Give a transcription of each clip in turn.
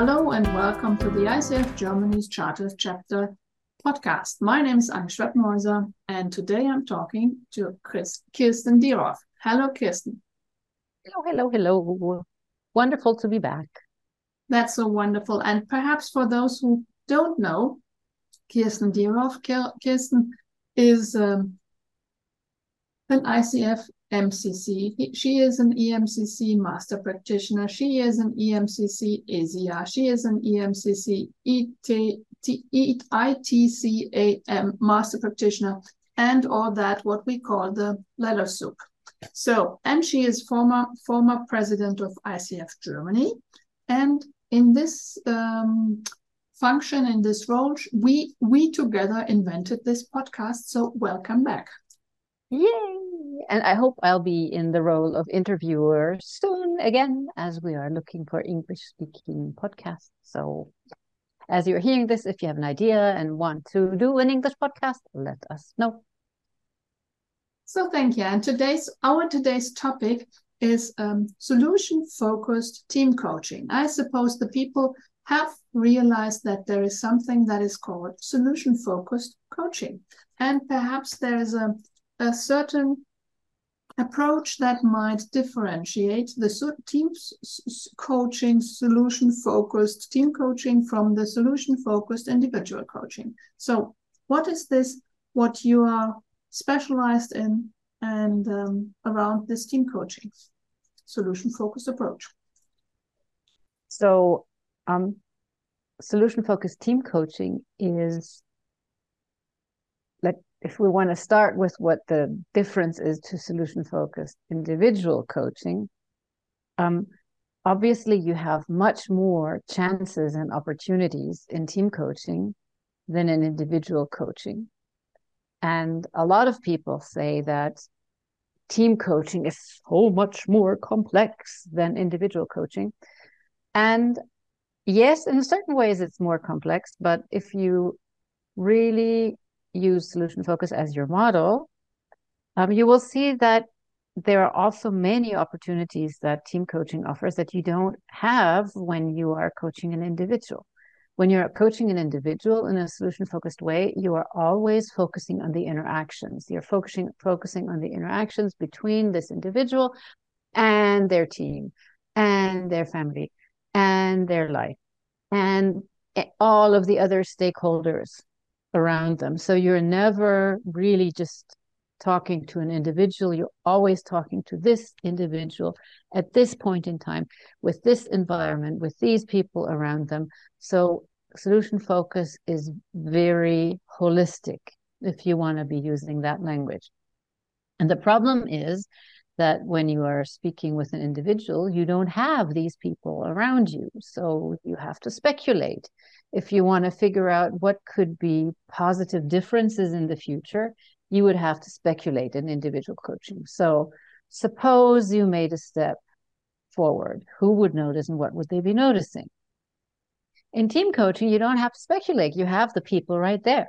Hello and welcome to the ICF Germany's Charter Chapter podcast. My name is Anne Schweppenhäuser and today I'm talking to Chris, Kirsten Dierolf. Hello, Kirsten. Hello, hello, hello. Wonderful to be back. That's so wonderful. And perhaps for those who don't know, Kirsten Dierolf, Kirsten is um, an ICF MCC. She is an EMCC master practitioner. She is an EMCC ESIA. She is an EMCC ITCA master practitioner and all that what we call the letter soup. So, and she is former former president of ICF Germany. And in this um, function, in this role, we we together invented this podcast. So welcome back. Yay! And I hope I'll be in the role of interviewer soon again, as we are looking for English speaking podcasts. So, as you're hearing this, if you have an idea and want to do an English podcast, let us know. So, thank you. And today's our today's topic is um, solution focused team coaching. I suppose the people have realized that there is something that is called solution focused coaching. And perhaps there is a a certain approach that might differentiate the team coaching solution focused team coaching from the solution focused individual coaching. So what is this what you are specialized in and um, around this team coaching solution focused approach? So um, solution focused team coaching is like if we want to start with what the difference is to solution focused individual coaching, um, obviously you have much more chances and opportunities in team coaching than in individual coaching. And a lot of people say that team coaching is so much more complex than individual coaching. And yes, in certain ways it's more complex, but if you really use solution focus as your model, um, you will see that there are also many opportunities that team coaching offers that you don't have when you are coaching an individual. When you're coaching an individual in a solution focused way, you are always focusing on the interactions. You're focusing focusing on the interactions between this individual and their team and their family and their life and all of the other stakeholders around them. So you're never really just talking to an individual. You're always talking to this individual at this point in time with this environment, with these people around them. So solution focus is very holistic if you want to be using that language. And the problem is that when you are speaking with an individual, you don't have these people around you. So you have to speculate if you want to figure out what could be positive differences in the future, you would have to speculate in individual coaching. So, suppose you made a step forward, who would notice and what would they be noticing? In team coaching, you don't have to speculate, you have the people right there.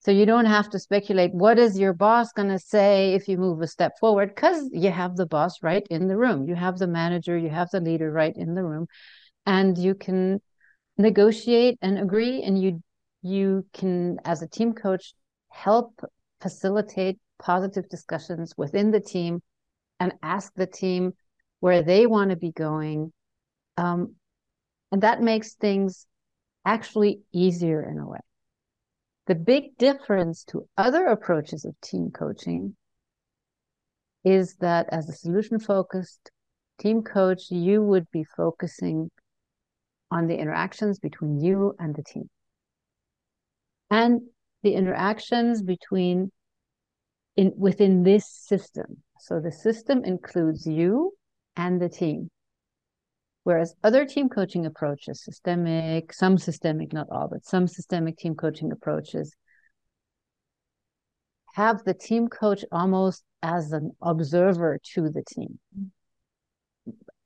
So you don't have to speculate what is your boss going to say if you move a step forward because you have the boss right in the room. You have the manager, you have the leader right in the room and you can negotiate and agree and you you can as a team coach help facilitate positive discussions within the team and ask the team where they want to be going. Um, and that makes things actually easier in a way. The big difference to other approaches of team coaching is that as a solution focused team coach you would be focusing on the interactions between you and the team. And the interactions between in within this system. So the system includes you and the team. Whereas other team coaching approaches, systemic, some systemic, not all, but some systemic team coaching approaches have the team coach almost as an observer to the team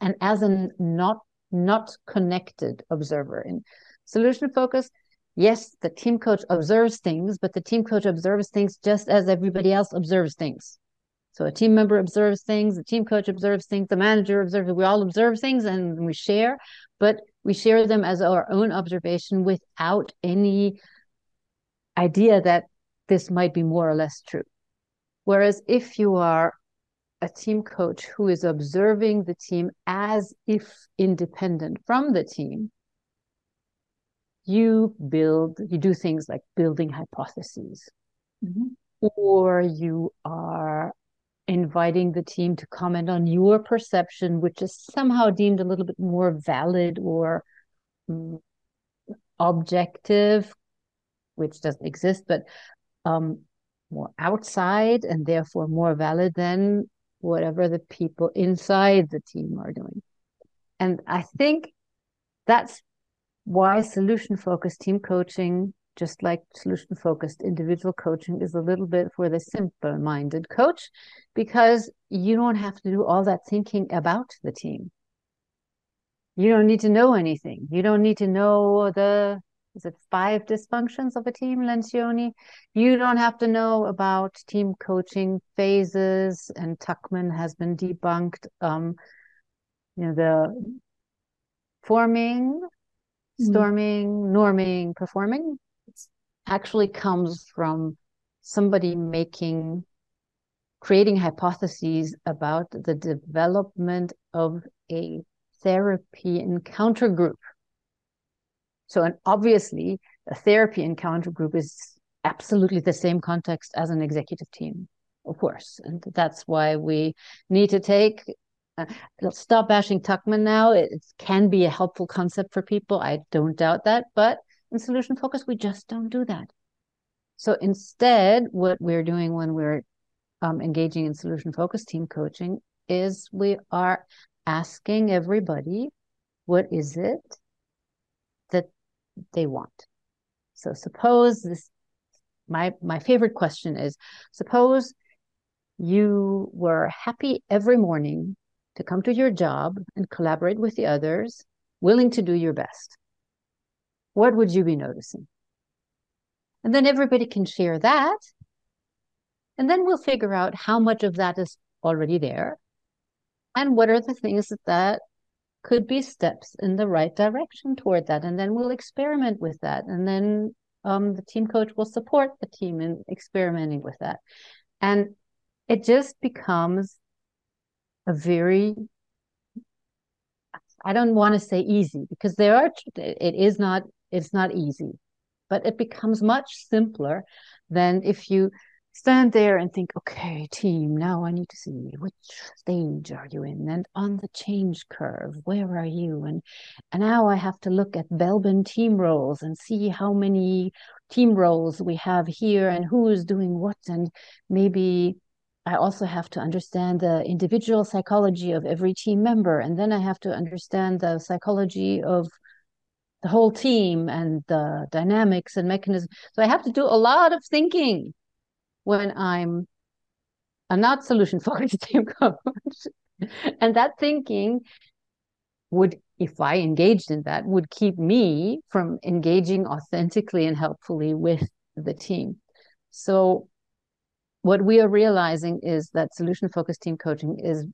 and as a not not connected observer. In solution focus, yes, the team coach observes things, but the team coach observes things just as everybody else observes things. So a team member observes things, the team coach observes things, the manager observes, we all observe things and we share, but we share them as our own observation without any idea that this might be more or less true. Whereas if you are a team coach who is observing the team as if independent from the team, you build, you do things like building hypotheses, mm-hmm. or you are inviting the team to comment on your perception, which is somehow deemed a little bit more valid or um, objective, which doesn't exist, but um, more outside and therefore more valid than whatever the people inside the team are doing. And I think that's why solution focused team coaching, just like solution focused individual coaching, is a little bit for the simple minded coach because you don't have to do all that thinking about the team. You don't need to know anything. You don't need to know the is it five dysfunctions of a team, Lencioni? You don't have to know about team coaching phases, and Tuckman has been debunked. Um, you know, the forming, mm-hmm. storming, mm. norming, performing actually comes from somebody making creating hypotheses about the development of a therapy encounter group so, and obviously, a therapy encounter group is absolutely the same context as an executive team, of course. And that's why we need to take, uh, stop bashing Tuckman now. It, can be a helpful concept for people. I don't doubt that. But in solution focus, we just don't do that. So instead, what we're doing when we're um, engaging in solution focused team coaching is we are asking everybody, what is it they want. So suppose this my my favorite question is suppose you were happy every morning to come to your job and collaborate with the others, willing to do your best. What would you be noticing? And then everybody can share that. And then we'll figure out how much of that is already there and what are the things that, that could be steps in the right direction toward that. And then we'll experiment with that. And then um, the team coach will support the team in experimenting with that. And it just becomes a very I don't want to say easy because there are it is not it's not easy, but it becomes much simpler than if you stand there and think, okay, team, now I need to see which stage are you in, and on the change curve, where are you? And and now I have to look at Belbin team roles and see how many team roles we have here and who is doing what, and maybe I also have to understand the individual psychology of every team member, and then I have to understand the psychology of the whole team and the dynamics and mechanisms. So I have to do a lot of thinking when I'm a not solution focused team coach. and that thinking would, if I engaged in that, would keep me from engaging authentically and helpfully with the team. So, what we are realizing is that solution focused team coaching is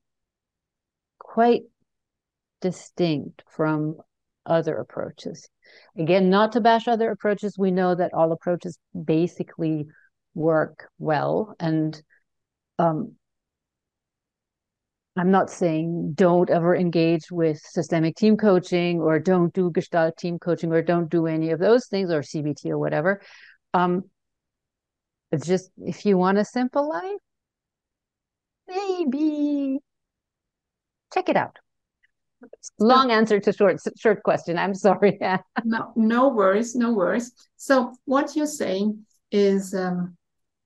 quite distinct from other approaches. Again, not to bash other approaches, we know that all approaches basically work well and um, I'm not saying don't ever engage with systemic team coaching or don't do Gestalt team coaching or don't do any of those things or CBT or whatever. Um, it's just if you want a simple life, maybe check it out. Long answer to short short question. I'm sorry. no, no worries, no worries. So what you're saying is um,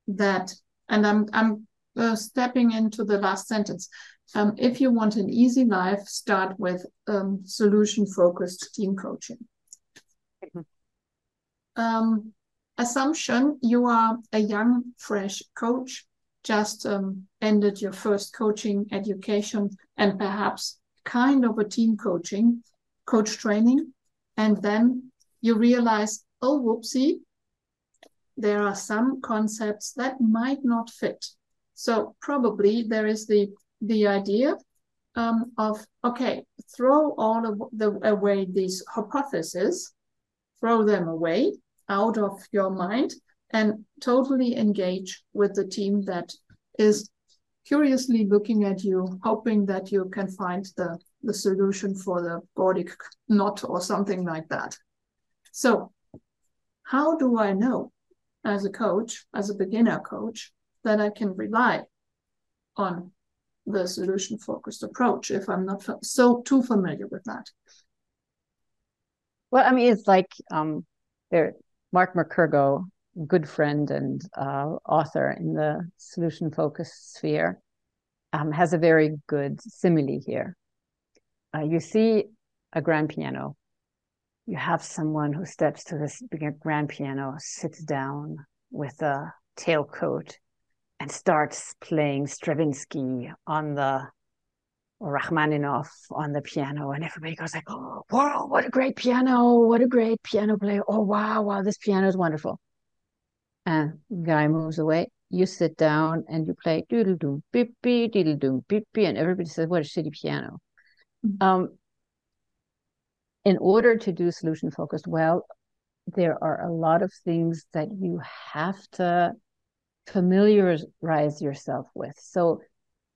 that, and I'm I'm uh, stepping into the last sentence. Um, if you want an easy life, start with um, solution focused team coaching. Um, assumption you are a young, fresh coach, just um, ended your first coaching education and perhaps kind of a team coaching, coach training. And then you realize, oh, whoopsie, there are some concepts that might not fit. So probably there is the, the idea um, of okay, throw all of the away these hypotheses, throw them away out of your mind, and totally engage with the team that is curiously looking at you, hoping that you can find the, the solution for the Gordic knot or something like that. So, how do I know as a coach, as a beginner coach, that I can rely on the solution focused approach if I'm not so too familiar with that? Well, I mean, it's like um, there, Mark McKergow good friend and uh, author in the solution focused sphere, um, has a very good simile here. Uh, you see a grand piano. You have someone who steps to this grand piano, sits down with a tailcoat, and starts playing Stravinsky on the or Rachmaninoff on the piano, and everybody goes like, "Oh, wow, what a great piano! What a great piano player! Oh, wow, wow, this piano is wonderful." and guy moves away. You sit down and you play doodle doom beep beep doodle doom beep beep, and everybody says, "What a shitty piano." Mm-hmm. Um, in order to do solution focused well, there are a lot of things that you have to familiarize yourself with. So,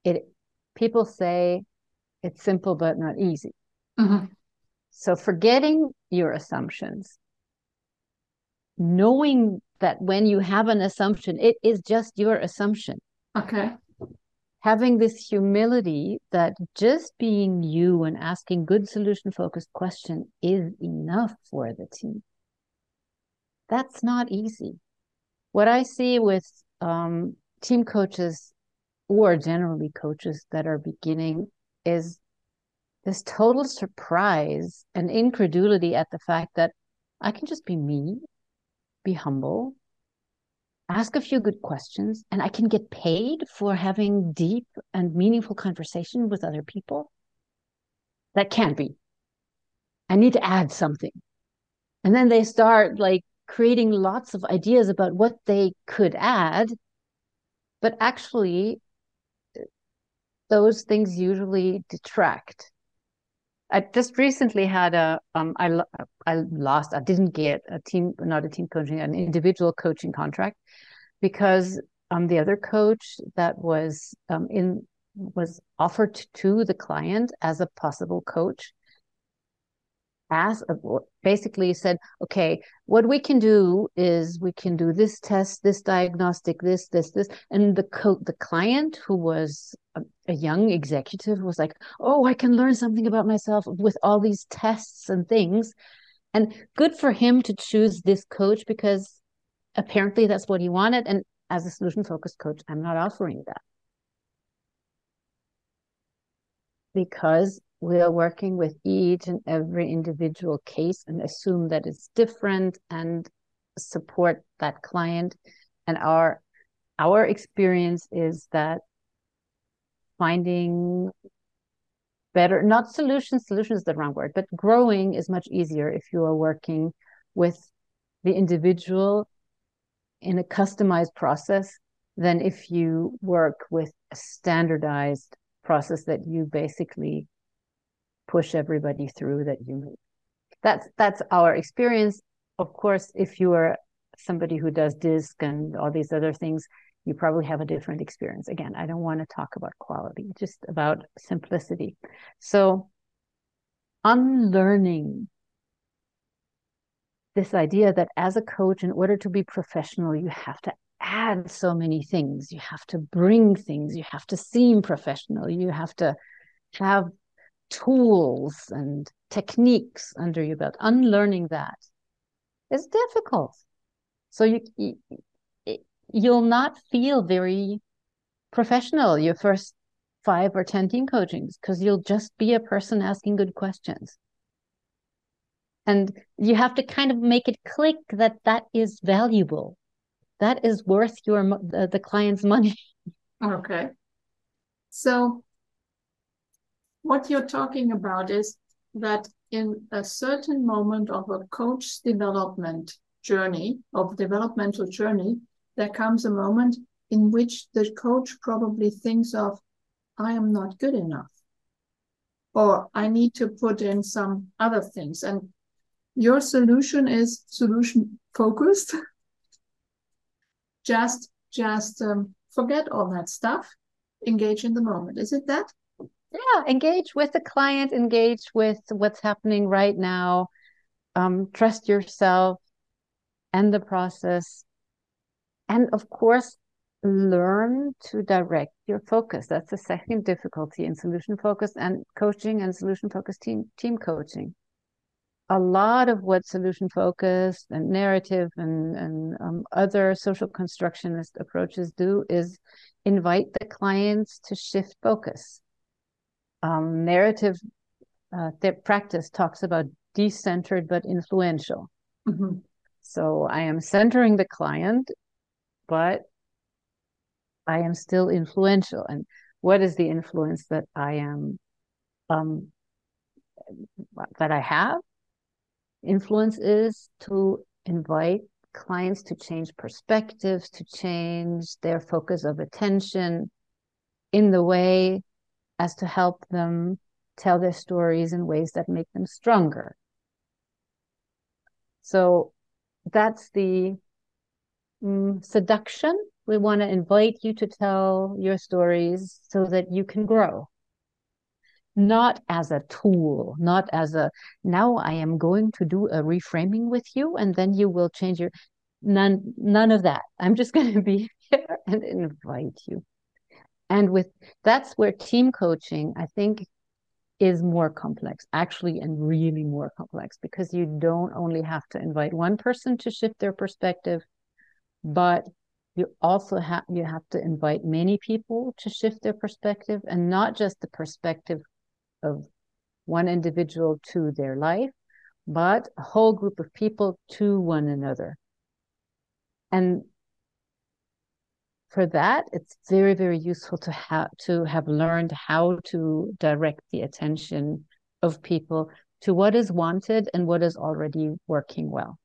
it people say it's simple but not easy. Mm-hmm. So, forgetting your assumptions, knowing that when you have an assumption, it is just your assumption. Okay. Having this humility that just being you and asking good solution focused question is enough for the team. That's not easy. What I see with um, team coaches or generally coaches that are beginning is this total surprise and incredulity at the fact that I can just be me be humble, ask a few good questions, and I can get paid for having deep and meaningful conversation with other people. That can't be. I need to add something. And then they start like creating lots of ideas about what they could add. But actually, those things usually detract I just recently had a um I I lost I didn't get a team not a team coaching an individual coaching contract because um the other coach that was um in was offered to the client as a possible coach asked uh, basically said okay what we can do is we can do this test this diagnostic this this this. And the co- the client who was a, a young executive was like oh i can learn something about myself with all these tests and things. And good for him to choose this coach because apparently that's what he wanted. And as a solution focused coach i'm not offering that because we are working with each and every individual case and assume that it's different and support that client. And our our experience is that finding better not solutions solution is the wrong word but growing is much easier if you are working with the individual in a customized process than if you work with a standardized process that you basically push everybody through that you need. That's that's our experience. Of course, if you are somebody who does DISC and all these other things, you probably have a different experience. Again, I don't want to talk about quality, just about simplicity. So unlearning this idea that as a coach, in order to be professional, you have to add so many things. You have to bring things. You have to seem professional. You have to have tools and techniques under your belt unlearning that is difficult so you, you you'll not feel very professional your first five or ten team coachings because you'll just be a person asking good questions and you have to kind of make it click that that is valuable that is worth your the, the client's money okay so what you're talking about is that in a certain moment of a coach's development journey, of developmental journey, there comes a moment in which the coach probably thinks of, I am not good enough. or I need to put in some other things. And your solution is solution focused. just just um, forget all that stuff. Engage in the moment. Is it that? Yeah, engage with the client. Engage with what's happening right now. Um, trust yourself and the process, and of course, learn to direct your focus. That's the second difficulty in solution focus and coaching and solution focused team team coaching. A lot of what solution focused and narrative and, and um, other social constructionist approaches do is invite the clients to shift focus. Um, narrative uh, practice talks about decentered but influential. Mm-hmm. So I am centering the client, but I am still influential. And what is the influence that I am, um, that I have? Influence is to invite clients to change perspectives, to change their focus of attention in the way as to help them tell their stories in ways that make them stronger. So that's the mm, seduction we want to invite you to tell your stories so that you can grow. Not as a tool, not as a now I am going to do a reframing with you and then you will change your none none of that. I'm just going to be here and invite you. And with that's where team coaching, I think, is more complex, actually, and really more complex because you don't only have to invite one person to shift their perspective, but you also have you have to invite many people to shift their perspective and not just the perspective of one individual to their life but a whole group of people to one another and for that it's very very useful to have to have learned how to direct the attention of people to what is wanted and what is already working well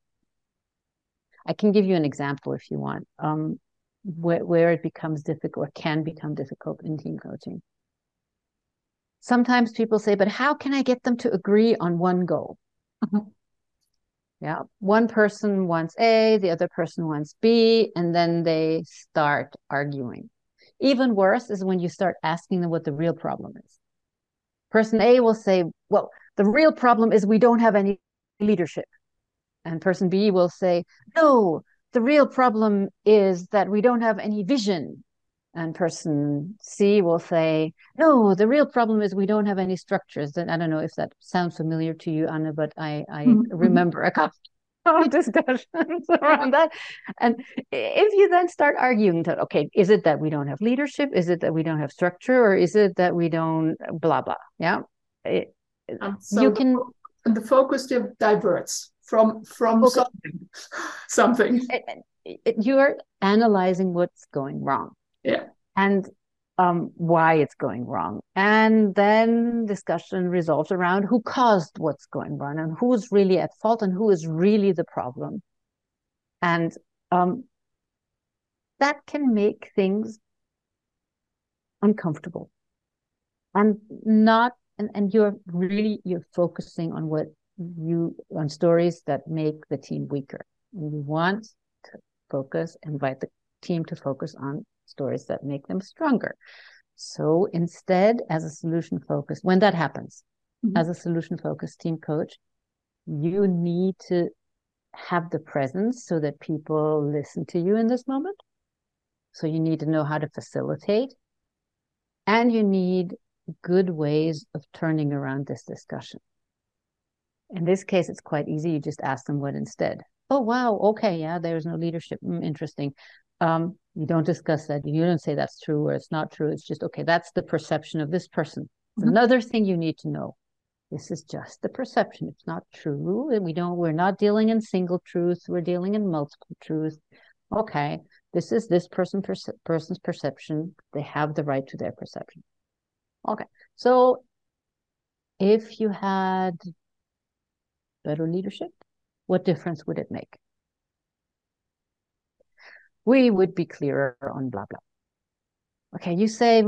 I can give you an example if you want, um, where, where it becomes difficult or can become difficult in team coaching. Sometimes people say, but how can I get them to agree on one goal? Mm-hmm. Yeah, one person wants A, the other person wants B, and then they start arguing. Even worse is when you start asking them what the real problem is. Person A will say, Well, the real problem is we don't have any leadership. And person B will say, no, the real problem is that we don't have any vision. And person C will say, no, the real problem is we don't have any structures. And I don't know if that sounds familiar to you, Anna, but I, I mm-hmm. remember a couple of discussions around that. And if you then start arguing that, okay, is it that we don't have leadership? Is it that we don't have structure? Or is it that we don't blah, blah? Yeah. It, so you can. The, focus diverts from from okay. something something you're analyzing what's going wrong yeah. And um, why it's going wrong. And then discussion resolves around who caused what's going wrong and who's really at fault and who is really the problem. And um, that can make things uncomfortable. And not and, and you're really you're focusing on what you on stories that make the team weaker. And you want to focus, invite the team to focus on stories that make them stronger. So instead, as a solution focused, when that happens, mm-hmm. as a solution focused team coach, you need to have the presence so that people listen to you in this moment. So you need to know how to facilitate and you need good ways of turning around this discussion. In this case, it's quite easy. You just ask them what instead. Oh, wow. Okay. Yeah, there's no leadership. Mm, interesting. Um, you don't discuss that. You don't say that's true or it's not true. It's just, okay, that's the perception of this person. Mm-hmm. Another thing you need to know. This is just the perception. It's not true. And we don't, we're not dealing in single truth. We're dealing in multiple truth. Okay. This is this person perce- person's perception. They have the right to their perception. Okay. So if you had better leadership, what difference would it make? We would be clearer on blah blah. Okay, you say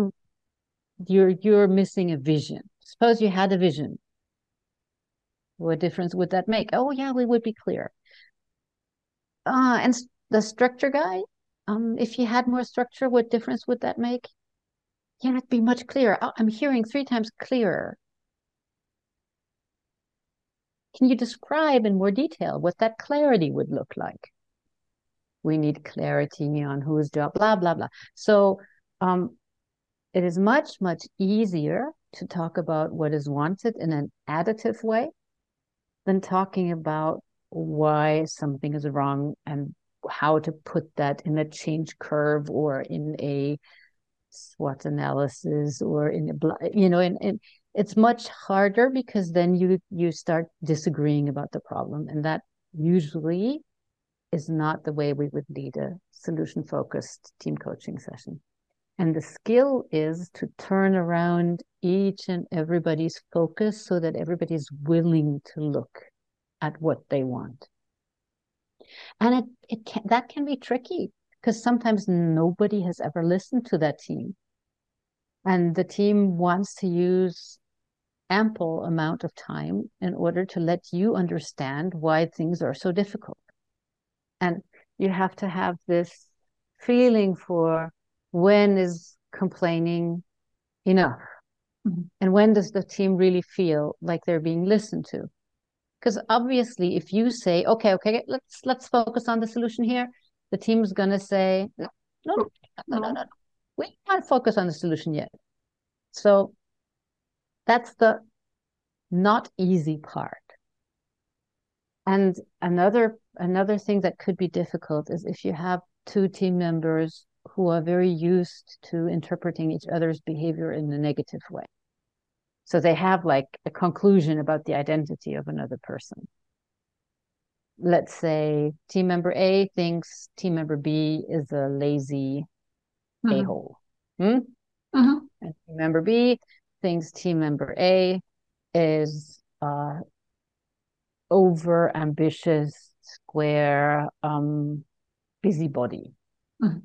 you're you're missing a vision. suppose you had a vision. What difference would that make? Oh, yeah, we would be clear. Uh, and the structure guy, um, if you had more structure, what difference would that make? Yeah, it'd be much clearer. Oh, I'm hearing three times clearer. Can you describe in more detail what that clarity would look like? We need clarity on whose job, blah, blah, blah. So um, it is much, much easier to talk about what is wanted in an additive way than talking about why something is wrong and how to put that in a change curve or in a SWOT analysis or in a, you know, in, in it's much harder because then you you start disagreeing about the problem and that usually is not the way we would lead a solution focused team coaching session. And the skill is to turn around each and everybody's focus so that everybody's willing to look at what they want. And it, it can, that can be tricky because sometimes nobody has ever listened to that team. And the team wants to use ample amount of time in order to let you understand why things are so difficult. And you have to have this feeling for when is complaining enough? Mm-hmm. And when does the team really feel like they're being listened to? Because obviously, if you say, okay, okay, let's let's focus on the solution here, the team's gonna say, no, no, no, no, no, no. we can't focus on the solution yet. So that's the not easy part. And another another thing that could be difficult is if you have two team members who are very used to interpreting each other's behavior in a negative way. So they have like a conclusion about the identity of another person. Let's say team member A thinks team member B is a lazy mm-hmm. a hole. Hmm? Mm-hmm. And team member B thinks team member A is uh, over ambitious, square, um, busybody. Mm-hmm.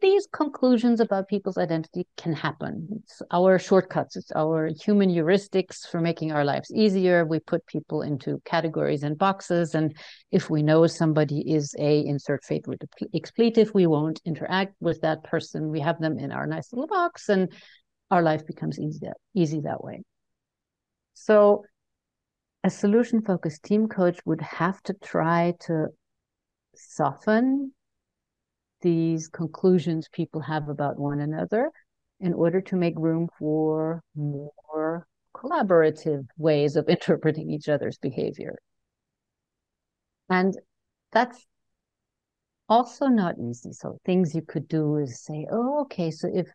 These conclusions about people's identity can happen. It's our shortcuts, it's our human heuristics for making our lives easier. We put people into categories and boxes. And if we know somebody is a insert favorite expletive, we won't interact with that person. We have them in our nice little box and our life becomes easy that, easy that way. So a solution focused team coach would have to try to soften these conclusions people have about one another in order to make room for more collaborative ways of interpreting each other's behavior. And that's also not easy. So things you could do is say, oh, okay, so if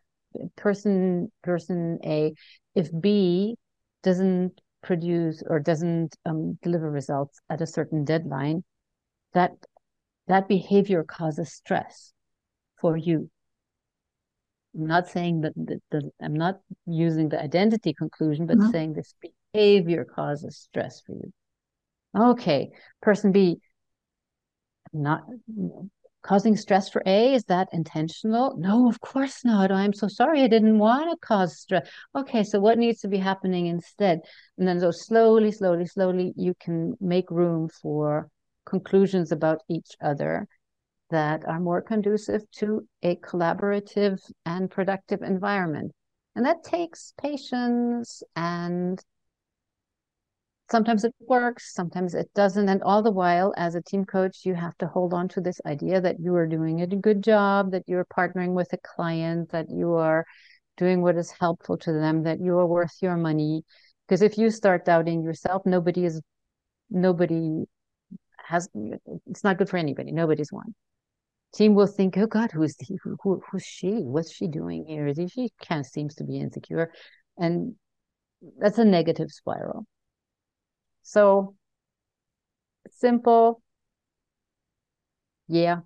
person person A, if B doesn't produce or doesn't um, deliver results at a certain deadline, that that behavior causes stress for you. I'm not saying that the, the I'm not using the identity conclusion, but mm-hmm. saying this behavior causes stress for you. Okay, person B, not you know, causing stress for A, is that intentional? No, of course not. I'm so sorry. I didn't want to cause stress. Okay, so what needs to be happening instead? And then so slowly, slowly, slowly, you can make room for conclusions about each other that are more conducive to a collaborative and productive environment. And that takes patience and sometimes it works, sometimes it doesn't. And all the while, as a team coach, you have to hold on to this idea that you are doing a good job, that you're partnering with a client, that you are doing what is helpful to them, that you are worth your money. Because if you start doubting yourself, nobody is, nobody has, it's not good for anybody. Nobody's one. Team will think, oh God, who is he? Who, who, who's she? What's she doing here? She kind of seems to be insecure. And that's a negative spiral. So simple. Yeah.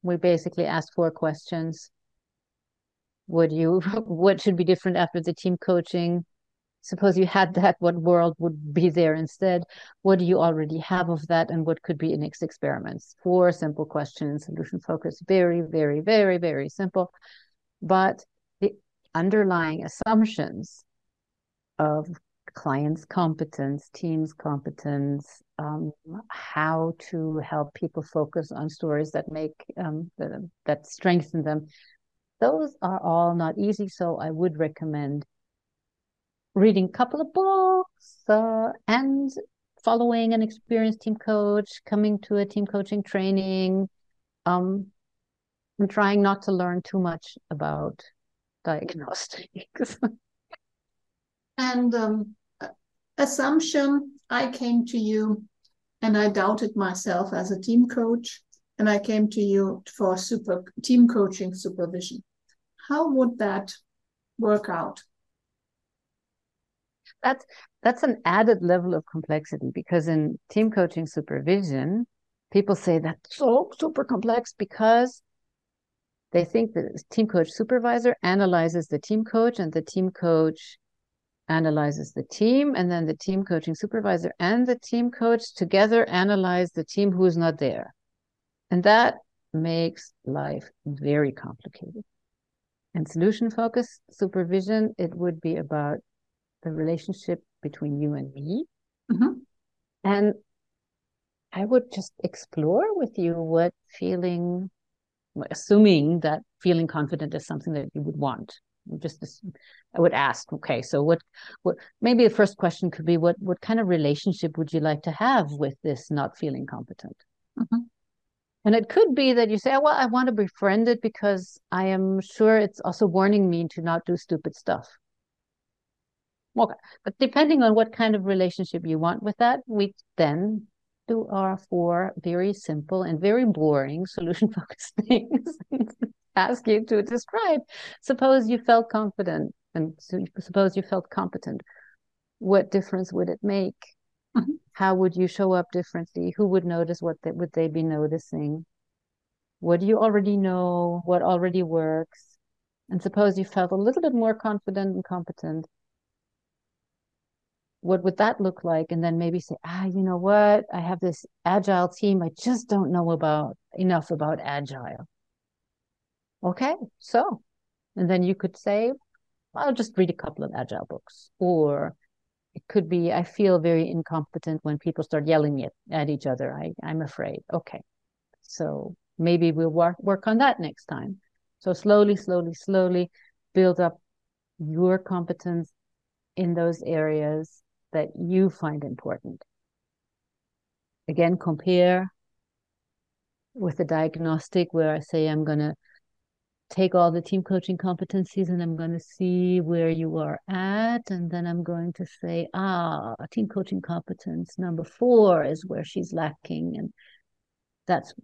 We basically asked four questions. Would you, what should be different after the team coaching? Suppose you had that, what world would be there instead? What do you already have of that? And what could be in next experiments? Four simple questions, solution focus. very, very, very, very simple. But the underlying assumptions of clients' competence, teams' competence, um, how to help people focus on stories that make um, the, that strengthen them. Those are all not easy, so I would recommend reading a couple of books uh, and following an experienced team coach, coming to a team coaching training, um, and trying not to learn too much about diagnostics. and um, assumption I came to you and I doubted myself as a team coach, and I came to you for super team coaching supervision. How would that work out? that's that's an added level of complexity because in team coaching supervision, people say that's so super complex because they think the team coach supervisor analyzes the team coach and the team coach analyzes the team and then the team coaching supervisor and the team coach together analyze the team who's not there and that makes life very complicated and solution focused supervision it would be about the relationship between you and me. Mm-hmm. And I would just explore with you what feeling, assuming that feeling confident is something that you would want. Just I would ask, okay, so what, what? Maybe the first question could be, what, what kind of relationship would you like to have with this not feeling competent? Mm-hmm. And it could be that you say, oh, well, I want to befriend it because I am sure it's also warning me to not do stupid stuff. Okay. But depending on what kind of relationship you want with that, we then do our four very simple and very boring solution focused things. Ask you to describe. Suppose you felt confident and suppose you felt competent. What difference would it make? Mm-hmm. How would you show up differently? Who would notice? What they, would they be noticing? What do you already know? What already works? And suppose you felt a little bit more confident and competent what would that look like and then maybe say ah you know what i have this agile team i just don't know about enough about agile okay so and then you could say i'll just read a couple of agile books or it could be i feel very incompetent when people start yelling at, at each other. I, i'm afraid. Okay so maybe we'll work, work on that next time. So slowly slowly slowly build up your competence in those areas that you find important. Again, compare with the diagnostic where I say I'm going to take all the team coaching competencies and I'm going to see where you are at. And then I'm going to say, ah, team coaching competence number four is where she's lacking. And that's,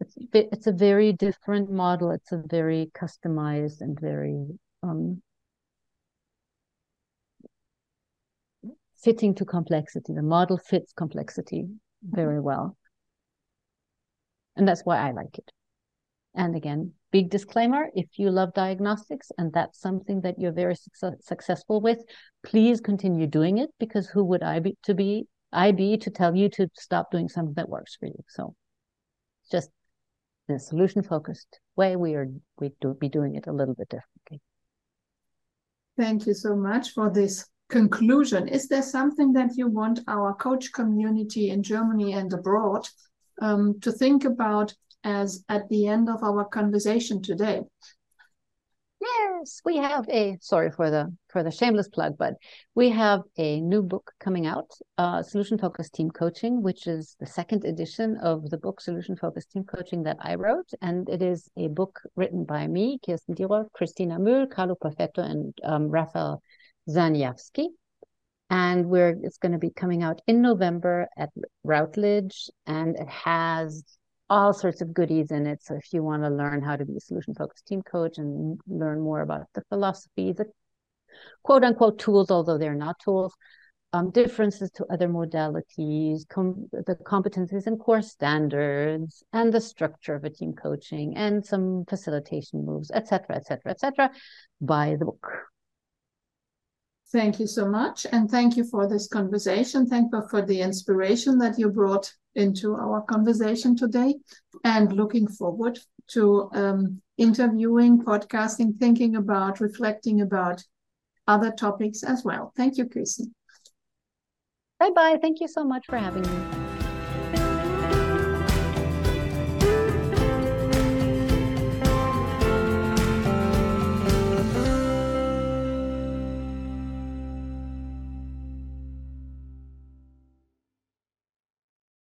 it's, it's a very different model. It's a very customized and very um, fitting to complexity. The model fits complexity very well. And that's why I like it. And again, big disclaimer if you love diagnostics and that's something that you're very su- successful with, please continue doing it because who would I be to be? I be to tell you to stop doing something that works for you. So just in a solution focused way, we are we do be doing it a little bit differently. Thank you so much for this conclusion, is there something that you want our coach community in Germany and abroad um, to think about as at the end of our conversation today? Yes, we have a sorry for the for the shameless plug, but we have a new book coming out, uh, Solution Focused Team Coaching, which is the second edition of the book Solution Focused Team Coaching that I wrote, and it is a book written by me, Kirsten Dierolf, Christina Mühl, Carlo Perfetto, and um, Raphael Zaniewski. And we're it's going to be coming out in November at Routledge, and it has all sorts of goodies in it. So if you want to learn how to be a solution focused team coach and learn more about the philosophy, the quote unquote tools, although they're not tools, um, differences to other modalities, com- the competencies and core standards, and the structure of a team coaching, and some facilitation moves, etc., etc., etc. Buy the book. Thank you so much. And thank you for this conversation. Thank you for the inspiration that you brought into our conversation today. And looking forward to um, interviewing, podcasting, thinking about, reflecting about other topics as well. Thank you, Kirsten. Bye bye. Thank you so much for having me.